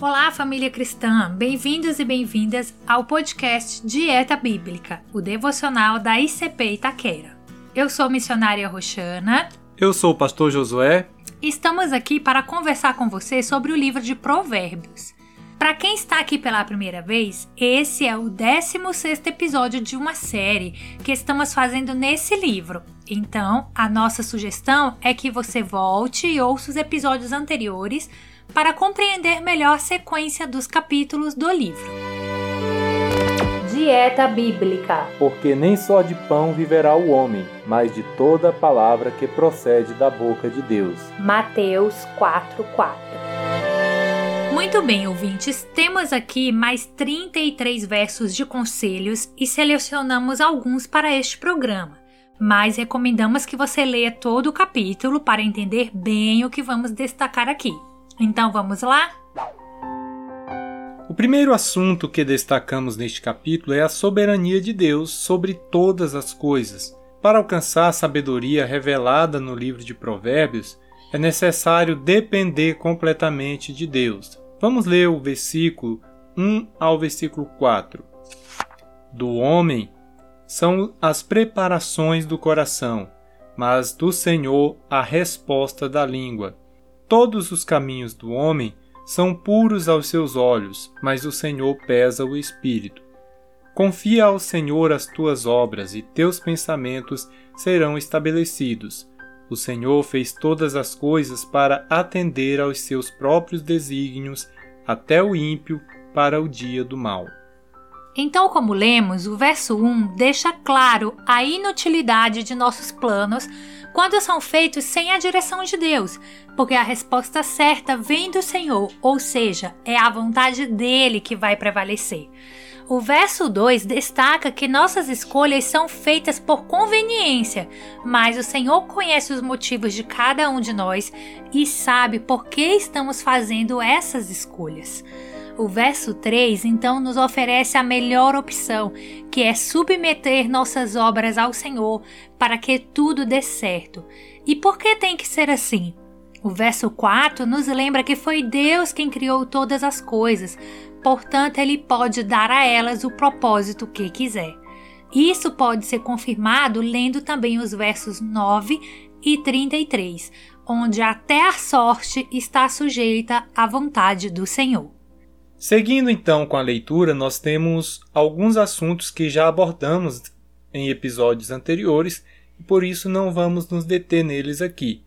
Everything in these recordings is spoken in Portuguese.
Olá, família cristã! Bem-vindos e bem-vindas ao podcast Dieta Bíblica, o devocional da ICP Itaquera. Eu sou a missionária Roxana. Eu sou o pastor Josué. Estamos aqui para conversar com você sobre o livro de Provérbios. Para quem está aqui pela primeira vez, esse é o 16 episódio de uma série que estamos fazendo nesse livro. Então, a nossa sugestão é que você volte e ouça os episódios anteriores para compreender melhor a sequência dos capítulos do livro. Dieta Bíblica. Porque nem só de pão viverá o homem, mas de toda palavra que procede da boca de Deus. Mateus 4:4. Muito bem, ouvintes, temos aqui mais 33 versos de conselhos e selecionamos alguns para este programa. Mas recomendamos que você leia todo o capítulo para entender bem o que vamos destacar aqui. Então vamos lá? O primeiro assunto que destacamos neste capítulo é a soberania de Deus sobre todas as coisas. Para alcançar a sabedoria revelada no livro de Provérbios, é necessário depender completamente de Deus. Vamos ler o versículo 1 ao versículo 4. Do homem são as preparações do coração, mas do Senhor a resposta da língua. Todos os caminhos do homem são puros aos seus olhos, mas o Senhor pesa o espírito. Confia ao Senhor as tuas obras e teus pensamentos serão estabelecidos. O Senhor fez todas as coisas para atender aos seus próprios desígnios, até o ímpio para o dia do mal. Então, como lemos, o verso 1 deixa claro a inutilidade de nossos planos quando são feitos sem a direção de Deus, porque a resposta certa vem do Senhor, ou seja, é a vontade dele que vai prevalecer. O verso 2 destaca que nossas escolhas são feitas por conveniência, mas o Senhor conhece os motivos de cada um de nós e sabe por que estamos fazendo essas escolhas. O verso 3 então nos oferece a melhor opção, que é submeter nossas obras ao Senhor para que tudo dê certo. E por que tem que ser assim? O verso 4 nos lembra que foi Deus quem criou todas as coisas, portanto, Ele pode dar a elas o propósito que quiser. Isso pode ser confirmado lendo também os versos 9 e 33, onde até a sorte está sujeita à vontade do Senhor. Seguindo então com a leitura, nós temos alguns assuntos que já abordamos em episódios anteriores e por isso não vamos nos deter neles aqui.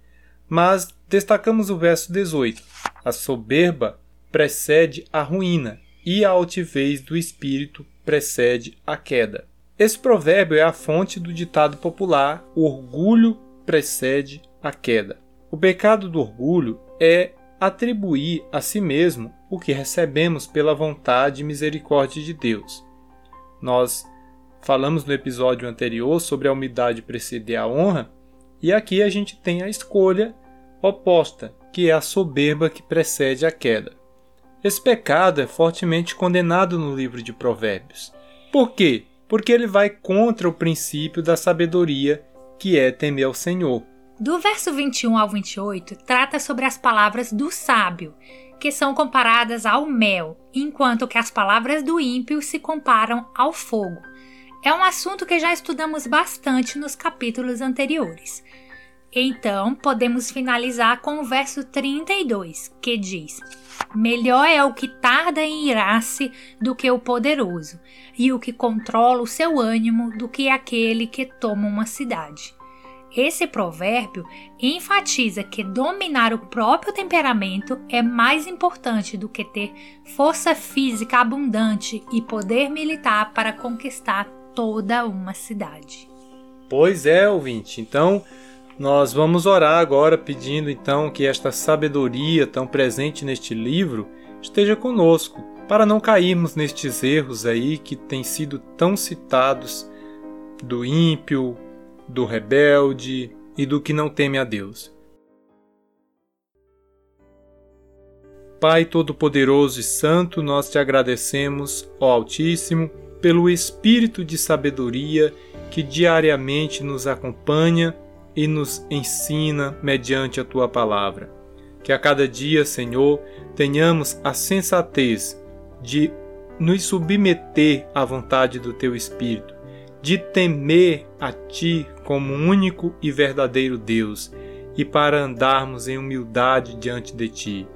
Mas destacamos o verso 18: A soberba precede a ruína e a altivez do espírito precede a queda. Esse provérbio é a fonte do ditado popular: o orgulho precede a queda. O pecado do orgulho é atribuir a si mesmo o que recebemos pela vontade e misericórdia de Deus. Nós falamos no episódio anterior sobre a humildade preceder a honra, e aqui a gente tem a escolha oposta, que é a soberba que precede a queda. Esse pecado é fortemente condenado no livro de Provérbios. Por quê? Porque ele vai contra o princípio da sabedoria, que é temer ao Senhor. Do verso 21 ao 28, trata sobre as palavras do sábio, que são comparadas ao mel, enquanto que as palavras do ímpio se comparam ao fogo. É um assunto que já estudamos bastante nos capítulos anteriores. Então, podemos finalizar com o verso 32, que diz: Melhor é o que tarda em irar-se do que o poderoso, e o que controla o seu ânimo do que aquele que toma uma cidade. Esse provérbio enfatiza que dominar o próprio temperamento é mais importante do que ter força física abundante e poder militar para conquistar toda uma cidade. Pois é, ouvinte. Então, nós vamos orar agora pedindo então que esta sabedoria tão presente neste livro esteja conosco, para não cairmos nestes erros aí que têm sido tão citados do ímpio, do rebelde e do que não teme a Deus. Pai Todo-Poderoso e Santo, nós te agradecemos, ó Altíssimo, pelo espírito de sabedoria que diariamente nos acompanha e nos ensina mediante a tua palavra. Que a cada dia, Senhor, tenhamos a sensatez de nos submeter à vontade do Teu Espírito, de temer a Ti como único e verdadeiro Deus e para andarmos em humildade diante de Ti.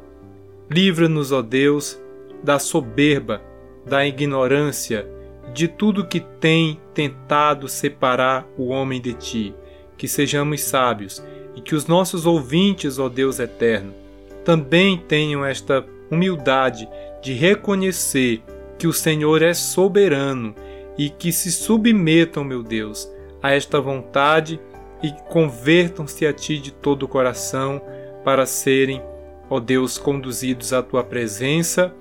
Livra-nos, ó Deus, da soberba, da ignorância, de tudo que tem tentado separar o homem de Ti. Que sejamos sábios e que os nossos ouvintes, ó Deus eterno, também tenham esta humildade de reconhecer que o Senhor é soberano e que se submetam, meu Deus, a esta vontade e convertam-se a Ti de todo o coração para serem, ó Deus, conduzidos à Tua presença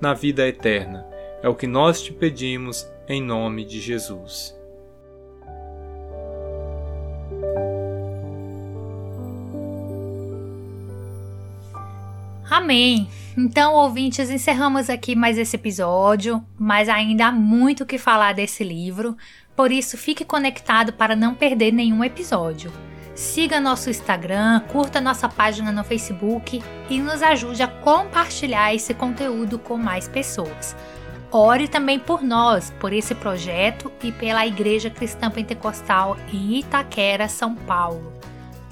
na vida eterna. É o que nós te pedimos em nome de Jesus. Amém. Então, ouvintes, encerramos aqui mais esse episódio, mas ainda há muito o que falar desse livro, por isso fique conectado para não perder nenhum episódio. Siga nosso Instagram, curta nossa página no Facebook e nos ajude a compartilhar esse conteúdo com mais pessoas. Ore também por nós, por esse projeto e pela Igreja Cristã Pentecostal em Itaquera, São Paulo.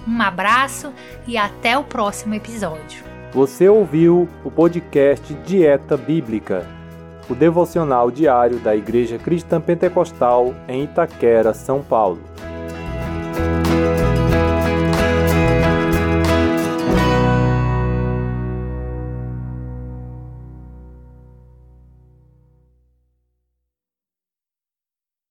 Um abraço e até o próximo episódio. Você ouviu o podcast Dieta Bíblica, o devocional diário da Igreja Cristã Pentecostal em Itaquera, São Paulo.